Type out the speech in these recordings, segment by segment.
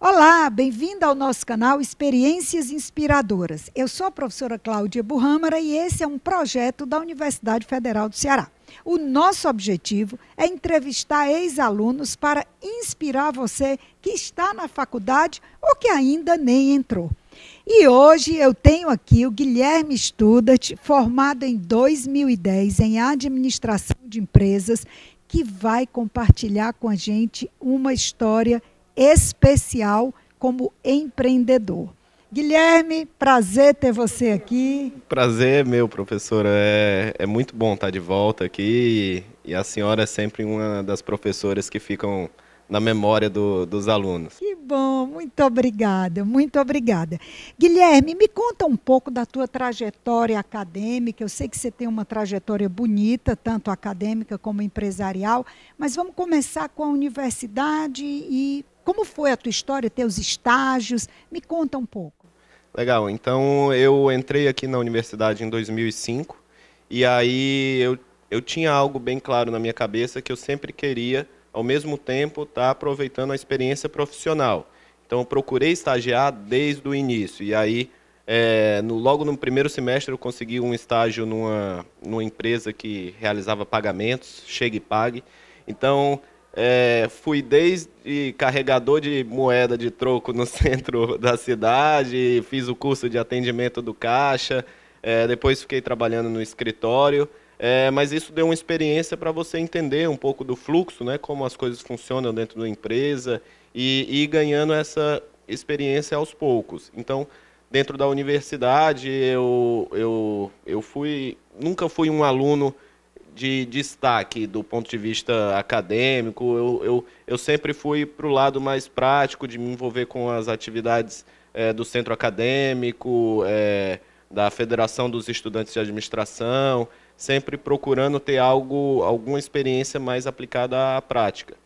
Olá, bem-vinda ao nosso canal Experiências Inspiradoras. Eu sou a professora Cláudia Burrâmara e esse é um projeto da Universidade Federal do Ceará. O nosso objetivo é entrevistar ex-alunos para inspirar você que está na faculdade ou que ainda nem entrou. E hoje eu tenho aqui o Guilherme Studart, formado em 2010 em Administração de Empresas, que vai compartilhar com a gente uma história especial como empreendedor. Guilherme, prazer ter você aqui. Prazer meu, professora. É, é muito bom estar de volta aqui e, e a senhora é sempre uma das professoras que ficam na memória do, dos alunos. Que bom, muito obrigada, muito obrigada. Guilherme, me conta um pouco da tua trajetória acadêmica. Eu sei que você tem uma trajetória bonita, tanto acadêmica como empresarial, mas vamos começar com a universidade e como foi a tua história, teus estágios? Me conta um pouco. Legal, então eu entrei aqui na universidade em 2005 e aí eu, eu tinha algo bem claro na minha cabeça que eu sempre queria ao mesmo tempo estar tá aproveitando a experiência profissional. Então, eu procurei estagiar desde o início. E aí, é, no, logo no primeiro semestre, eu consegui um estágio numa, numa empresa que realizava pagamentos, Chega e Pague. Então, é, fui desde carregador de moeda de troco no centro da cidade, fiz o curso de atendimento do caixa, é, depois fiquei trabalhando no escritório. É, mas isso deu uma experiência para você entender um pouco do fluxo, né, como as coisas funcionam dentro da empresa e, ir ganhando essa experiência aos poucos. Então, dentro da universidade, eu, eu, eu fui, nunca fui um aluno de destaque do ponto de vista acadêmico. Eu, eu, eu sempre fui para o lado mais prático, de me envolver com as atividades é, do centro acadêmico, é, da Federação dos Estudantes de Administração sempre procurando ter algo, alguma experiência mais aplicada à prática.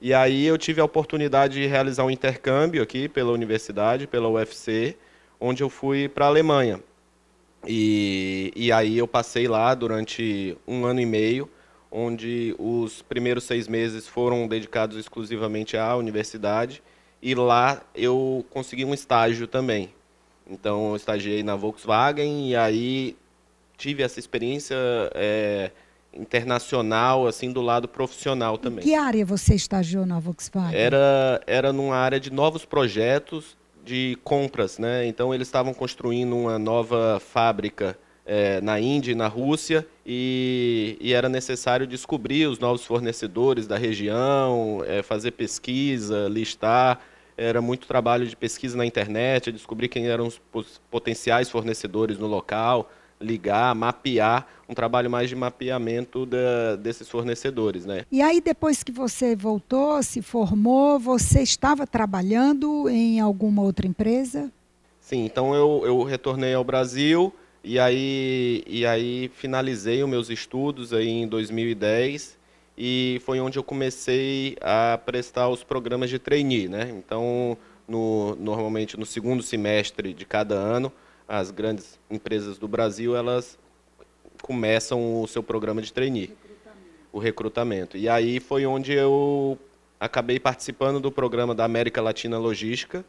E aí eu tive a oportunidade de realizar um intercâmbio aqui pela universidade, pela UFC, onde eu fui para a Alemanha. E, e aí eu passei lá durante um ano e meio, onde os primeiros seis meses foram dedicados exclusivamente à universidade, e lá eu consegui um estágio também. Então eu estagiei na Volkswagen e aí tive essa experiência é, internacional, assim, do lado profissional também. Em que área você estagiou na Volkswagen? Era, era numa área de novos projetos de compras, né? Então eles estavam construindo uma nova fábrica é, na Índia e na Rússia e, e, era necessário descobrir os novos fornecedores da região, é, fazer pesquisa, listar. Era muito trabalho de pesquisa na internet, descobrir quem eram os potenciais fornecedores no local ligar, mapear, um trabalho mais de mapeamento da, desses fornecedores, né? E aí depois que você voltou, se formou, você estava trabalhando em alguma outra empresa? Sim, então eu, eu retornei ao Brasil e aí, e aí finalizei os meus estudos aí em 2010 e foi onde eu comecei a prestar os programas de trainee, né? Então, no, normalmente no segundo semestre de cada ano, as grandes empresas do Brasil, elas começam o seu programa de trainee, recrutamento. o recrutamento. E aí foi onde eu acabei participando do programa da América Latina Logística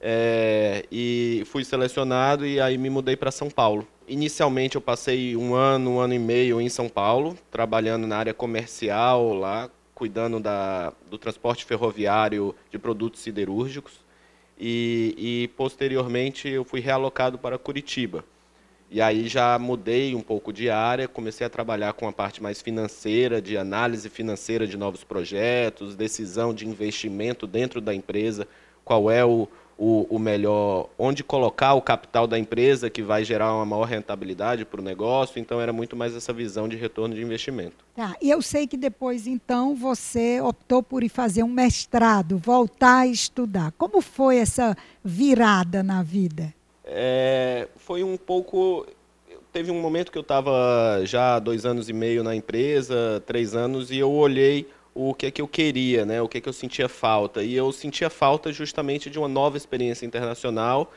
é, e fui selecionado e aí me mudei para São Paulo. Inicialmente eu passei um ano, um ano e meio em São Paulo, trabalhando na área comercial lá, cuidando da, do transporte ferroviário de produtos siderúrgicos e, e posteriormente eu fui realocado para Curitiba. E aí já mudei um pouco de área, comecei a trabalhar com a parte mais financeira, de análise financeira de novos projetos, decisão de investimento dentro da empresa, qual é o, o, o, melhor, onde colocar o capital da empresa que vai gerar uma maior rentabilidade para o negócio. Então, era muito mais essa visão de retorno de investimento. Tá. E eu sei que depois, então, você optou por ir fazer um mestrado, voltar a estudar. Como foi essa virada na vida? É, foi um pouco. Teve um momento que eu estava já dois anos e meio na empresa, três anos, e eu olhei o que é que eu queria, né? O que é que eu sentia falta. E eu sentia falta justamente de uma nova experiência internacional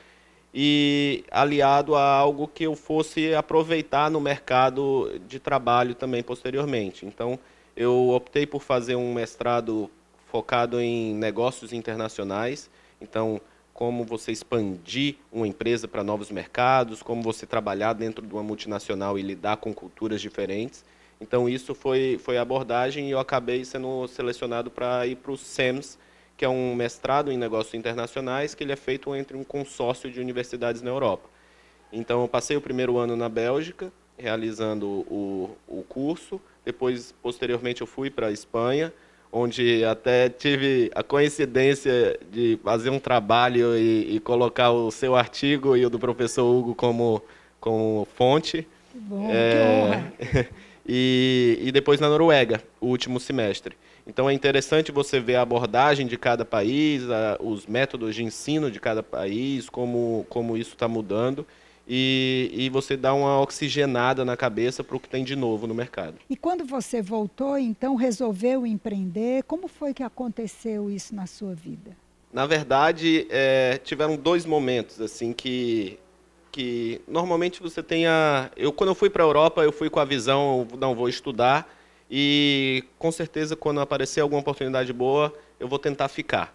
e aliado a algo que eu fosse aproveitar no mercado de trabalho também posteriormente. Então, eu optei por fazer um mestrado focado em negócios internacionais. Então, como você expandir uma empresa para novos mercados, como você trabalhar dentro de uma multinacional e lidar com culturas diferentes. Então, isso foi, foi a abordagem e eu acabei sendo selecionado para ir para o SEMS, que é um mestrado em negócios internacionais, que ele é feito entre um consórcio de universidades na Europa. Então, eu passei o primeiro ano na Bélgica, realizando o, o curso. Depois, posteriormente, eu fui para a Espanha, onde até tive a coincidência de fazer um trabalho e, e, colocar o seu artigo e o do professor Hugo como, como fonte. Que bom, é, que honra. e, e depois na Noruega, o último semestre. Então é interessante você ver a abordagem de cada país, a, os métodos de ensino de cada país, como, como isso está mudando. E, e, você dá uma oxigenada na cabeça para o que tem de novo no mercado. E quando você voltou, então resolveu empreender, como foi que aconteceu isso na sua vida? Na verdade, é, tiveram dois momentos assim que que normalmente você tem a eu quando eu fui para a Europa eu fui com a visão não vou estudar e com certeza, quando aparecer alguma oportunidade boa, eu vou tentar ficar.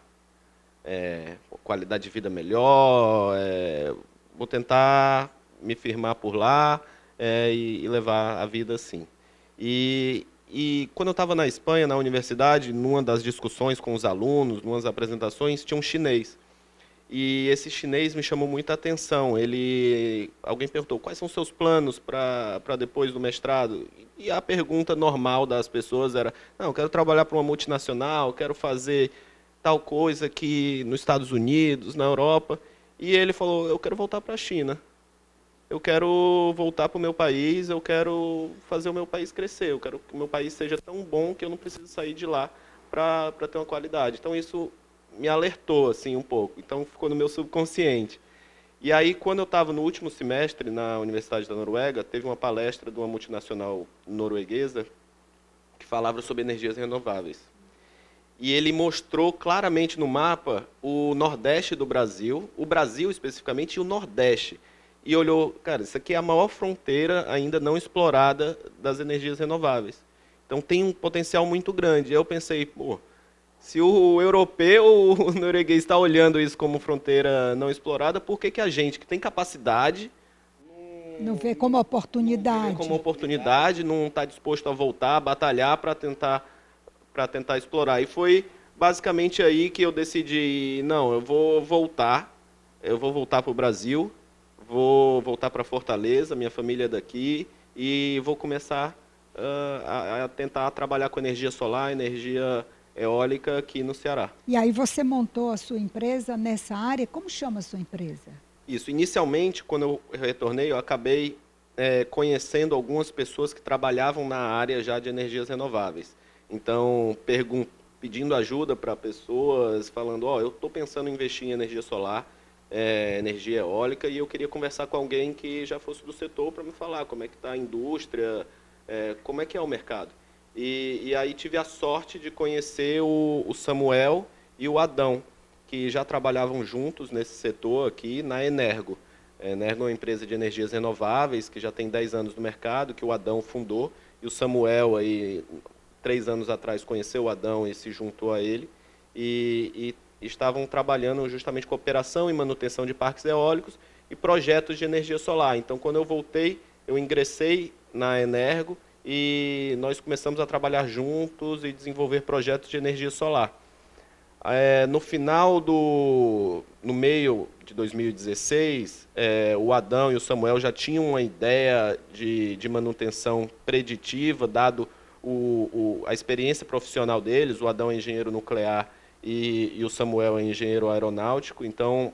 É, qualidade de vida melhor, é, vou tentar me firmar por lá é, e, e, levar a vida assim. E, e quando eu estava na Espanha, na universidade, numa das discussões com os alunos, numas apresentações, tinha um chinês. E esse chinês me chamou muita atenção. Ele, alguém perguntou quais são seus planos para depois do mestrado. E a pergunta normal das pessoas era: não, quero trabalhar para uma multinacional, quero fazer tal coisa aqui nos Estados Unidos, na Europa. E ele falou: eu quero voltar para a China. Eu quero voltar para o meu país, eu quero fazer o meu país crescer, eu quero que o meu país seja tão bom que eu não preciso sair de lá para ter uma qualidade. Então isso me alertou assim um pouco. Então ficou no meu subconsciente. E aí, quando eu estava no último semestre na Universidade da Noruega, teve uma palestra de uma multinacional norueguesa que falava sobre energias renováveis. E ele mostrou claramente no mapa o Nordeste do Brasil, o Brasil especificamente e o Nordeste. E olhou, cara, isso aqui é a maior fronteira ainda não explorada das energias renováveis. Então tem um potencial muito grande. Eu pensei, pô, se o europeu ou o norueguês está olhando isso como fronteira não explorada, por que, que a gente, que tem capacidade. Não vê como oportunidade. Não vê como oportunidade, não está disposto a voltar, a batalhar para tentar, tentar explorar. E foi basicamente aí que eu decidi: não, eu vou voltar, eu vou voltar para o Brasil, vou voltar para Fortaleza, minha família é daqui, e vou começar uh, a, a tentar trabalhar com energia solar, energia eólica aqui no Ceará. E aí você montou a sua empresa nessa área? Como chama a sua empresa? Isso. Inicialmente, quando eu retornei, eu acabei é, conhecendo algumas pessoas que trabalhavam na área já de energias renováveis. Então, pedindo ajuda para pessoas, falando, ó, oh, eu estou pensando em investir em energia solar, é, energia eólica, e eu queria conversar com alguém que já fosse do setor para me falar como é que está a indústria, é, como é que é o mercado. E, e aí tive a sorte de conhecer o, o, Samuel e o Adão, que já trabalhavam juntos nesse setor aqui na Energo. A Energo é uma empresa de energias renováveis que já tem 10 anos no mercado, que o Adão fundou. E o Samuel, aí, três anos atrás, conheceu o Adão e se juntou a ele. E, e estavam trabalhando justamente com operação e manutenção de parques eólicos e projetos de energia solar. Então, quando eu voltei, eu ingressei na Energo e nós começamos a trabalhar juntos e desenvolver projetos de energia solar. É, no final do, no meio de 2016, é, o Adão e o Samuel já tinham uma ideia de, de manutenção preditiva, dado o, o, a experiência profissional deles. O Adão é engenheiro nuclear e, e o Samuel é engenheiro aeronáutico. Então,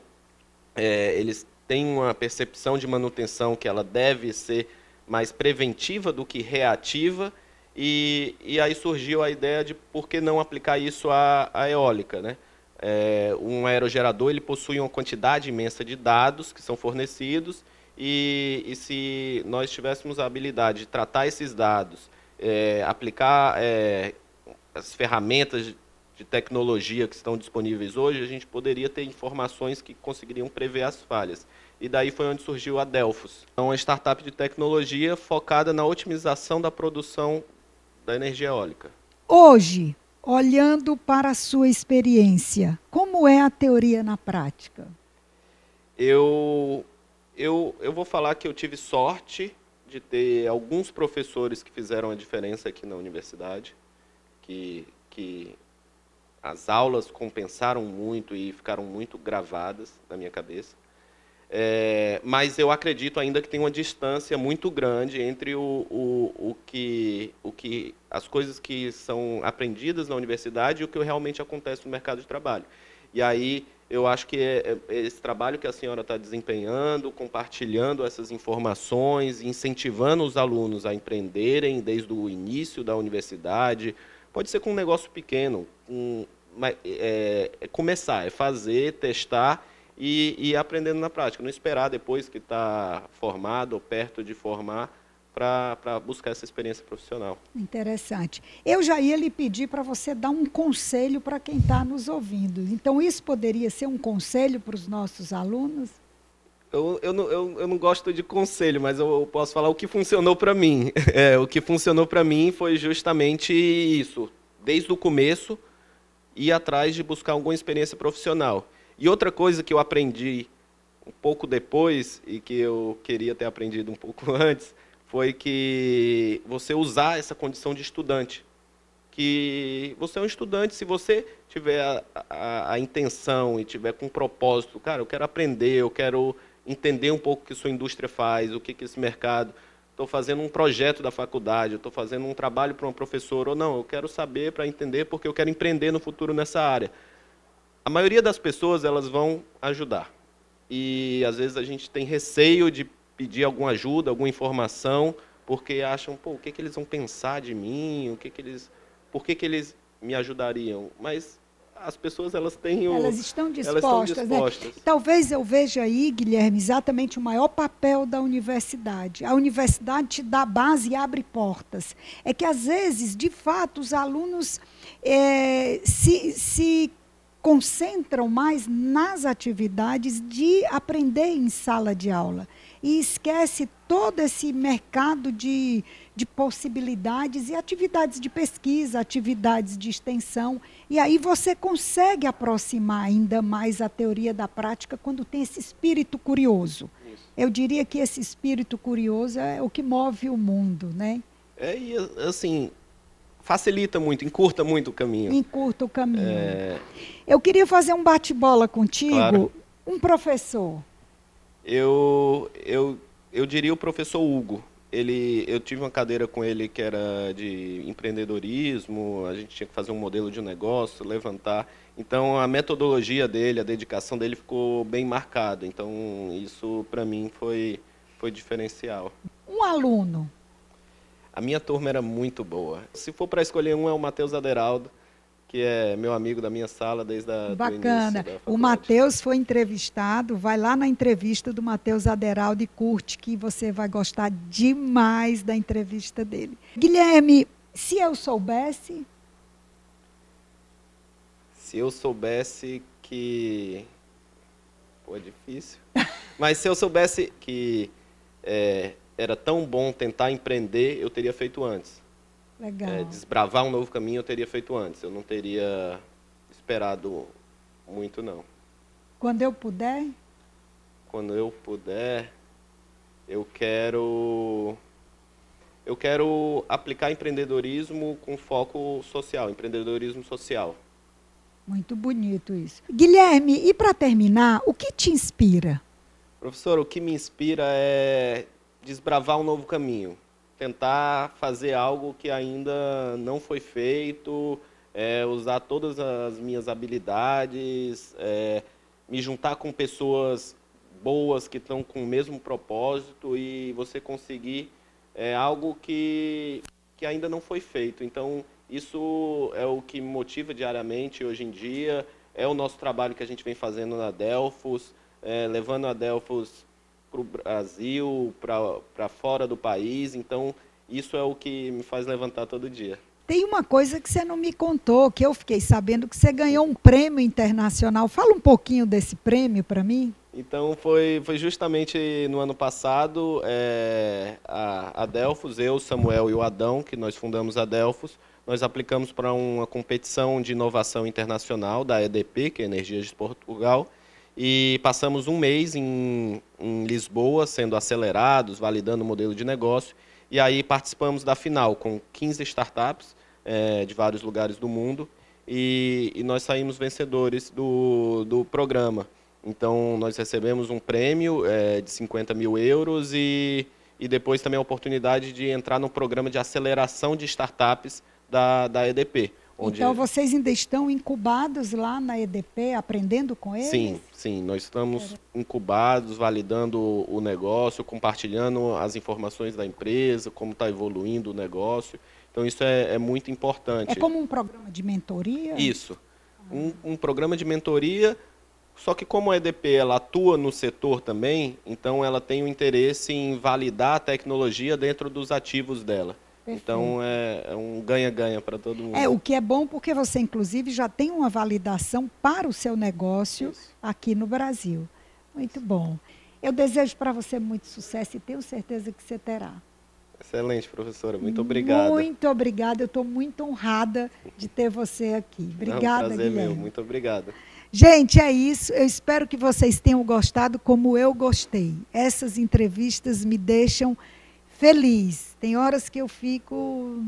é, eles têm uma percepção de manutenção que ela deve ser mais preventiva do que reativa, e, e aí surgiu a ideia de por que não aplicar isso à, à eólica. Né? É, um aerogerador ele possui uma quantidade imensa de dados que são fornecidos, E, e se nós tivéssemos a habilidade de tratar esses dados, é, aplicar é, as ferramentas de tecnologia que estão disponíveis hoje, a gente poderia ter informações que conseguiriam prever as falhas. E daí foi onde surgiu a Delphos, é uma startup de tecnologia focada na otimização da produção da energia eólica. Hoje, olhando para a sua experiência, como é a teoria na prática? Eu, eu, eu vou falar que eu tive sorte de ter alguns professores que fizeram a diferença aqui na universidade, que, que as aulas compensaram muito e ficaram muito gravadas na minha cabeça. É, mas eu acredito ainda que tem uma distância muito grande entre o, o, o, que, o que as coisas que são aprendidas na universidade e o que realmente acontece no mercado de trabalho. E aí eu acho que é, é esse trabalho que a senhora está desempenhando, compartilhando essas informações, incentivando os alunos a empreenderem desde o início da universidade, pode ser com um negócio pequeno, um, é, é começar, é fazer, testar e, e aprendendo na prática. Não esperar depois que está formado ou perto de formar para buscar essa experiência profissional. Interessante. Eu já ia lhe pedir para você dar um conselho para quem está nos ouvindo. Então, isso poderia ser um conselho para os nossos alunos? Eu, eu, não, eu, eu não gosto de conselho, mas eu posso falar o que funcionou para mim. É, o que funcionou para mim foi justamente isso. Desde o começo, ir atrás de buscar alguma experiência profissional. E outra coisa que eu aprendi um pouco depois e que eu queria ter aprendido um pouco antes foi que você usar essa condição de estudante. Que você é um estudante, se você tiver a, a, a intenção e tiver com um propósito, cara, eu quero aprender, eu quero entender um pouco o que sua indústria faz, o que, que esse mercado. Estou fazendo um projeto da faculdade, estou fazendo um trabalho para uma professora, ou não, eu quero saber para entender porque eu quero empreender no futuro nessa área a maioria das pessoas elas vão ajudar. E às vezes a gente tem receio de pedir alguma ajuda, alguma informação, porque acham, pô, o que, que eles vão pensar de mim? O que, que eles, por que, que eles me ajudariam? Mas as pessoas elas têm o, elas estão dispostas, elas estão dispostas. Né? Talvez eu veja aí, Guilherme, exatamente o maior papel da universidade. A universidade te dá base e abre portas. É que às vezes, de fato, os alunos é, se, se concentram mais nas atividades de aprender em sala de aula e esquece todo esse mercado de, de possibilidades e atividades de pesquisa, atividades de extensão. E aí você consegue aproximar ainda mais a teoria da prática quando tem esse espírito curioso. Isso. Eu diria que esse espírito curioso é o que move o mundo, né? É, e assim, facilita muito, encurta muito o caminho. Encurta o caminho. É... Eu queria fazer um bate-bola contigo. Claro. Um professor. Eu, eu, eu diria o professor Hugo. Ele, eu tive uma cadeira com ele que era de empreendedorismo, a gente tinha que fazer um modelo de negócio, levantar. Então a metodologia dele, a dedicação dele ficou bem marcada. Então isso para mim foi, foi diferencial. Um aluno a minha turma era muito boa. Se for para escolher um, é o Matheus Aderaldo, que é meu amigo da minha sala desde a Bacana. o Matheus foi entrevistado, vai lá na entrevista do Matheus Aderaldo e curte, que você vai gostar demais da entrevista dele. Guilherme, se eu soubesse. Se eu soubesse que. Pô, é difícil. Mas se eu soubesse que. É, era tão bom tentar empreender, eu teria feito antes. É, desbravar um novo caminho, eu teria feito antes. Eu não teria esperado muito, não. Quando eu puder? Quando eu puder, eu quero eu quero aplicar empreendedorismo com foco social, empreendedorismo social. Muito bonito isso. Guilherme, e para terminar, o que te inspira? Professor, o que me inspira é desbravar um novo caminho, tentar fazer algo que ainda não foi feito, é, usar todas as minhas habilidades, é, me juntar com pessoas boas que estão com o mesmo propósito e você conseguir é, algo que, que ainda não foi feito. Então, isso é o que me motiva diariamente hoje em dia, é o nosso trabalho que a gente vem fazendo na Delfos, é, levando a Delfos para o Brasil, para fora do país. Então, isso é o que me faz levantar todo dia. Tem uma coisa que você não me contou, que eu fiquei sabendo que você ganhou um prêmio internacional. Fala um pouquinho desse prêmio para mim. Então foi, foi justamente no ano passado é, a, a Delfos, eu, Samuel e o Adão, que nós fundamos a Delfos, nós aplicamos para uma competição de inovação internacional da EDP, que é Energias de Portugal, e passamos um mês em, em Lisboa sendo acelerados, validando o modelo de negócio, e aí participamos da final com 15 startups é, de vários lugares do mundo, e, e nós saímos vencedores do, do programa. Então, nós recebemos um prêmio é, de 50 mil euros e, e depois também a oportunidade de entrar no programa de aceleração de startups da, da EDP. Onde... Então vocês ainda estão incubados lá na EDP, aprendendo com eles? Sim, sim. Nós estamos incubados, validando o negócio, compartilhando as informações da empresa, como está evoluindo o negócio. Então isso é, é, muito importante. É como um programa de mentoria? Isso. Um, um programa de mentoria, só que como a EDP ela atua no setor também, então ela tem o interesse em validar a tecnologia dentro dos ativos dela. Perfeito. Então é, é um ganha-ganha para todo mundo. É, o que é bom porque você, inclusive, já tem uma validação para o seu negócio Isso. aqui no Brasil. Muito bom. Eu desejo para você muito sucesso e tenho certeza que você terá. Excelente, professora. Muito obrigada. Muito obrigada. Eu estou muito honrada de ter você aqui. Obrigada, Não, prazer Guilherme. meu. Muito obrigado. Gente, é isso. Eu espero que vocês tenham gostado como eu gostei. Essas entrevistas me deixam feliz. Tem horas que eu fico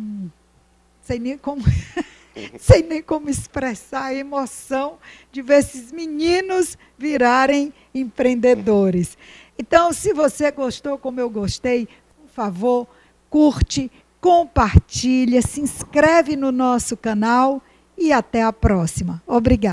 sem nem como sem nem como expressar a emoção de ver esses meninos virarem empreendedores. Então, se você gostou como eu gostei, por favor, curte, compartilha, se inscreve no nosso canal e até a próxima. Obrigada.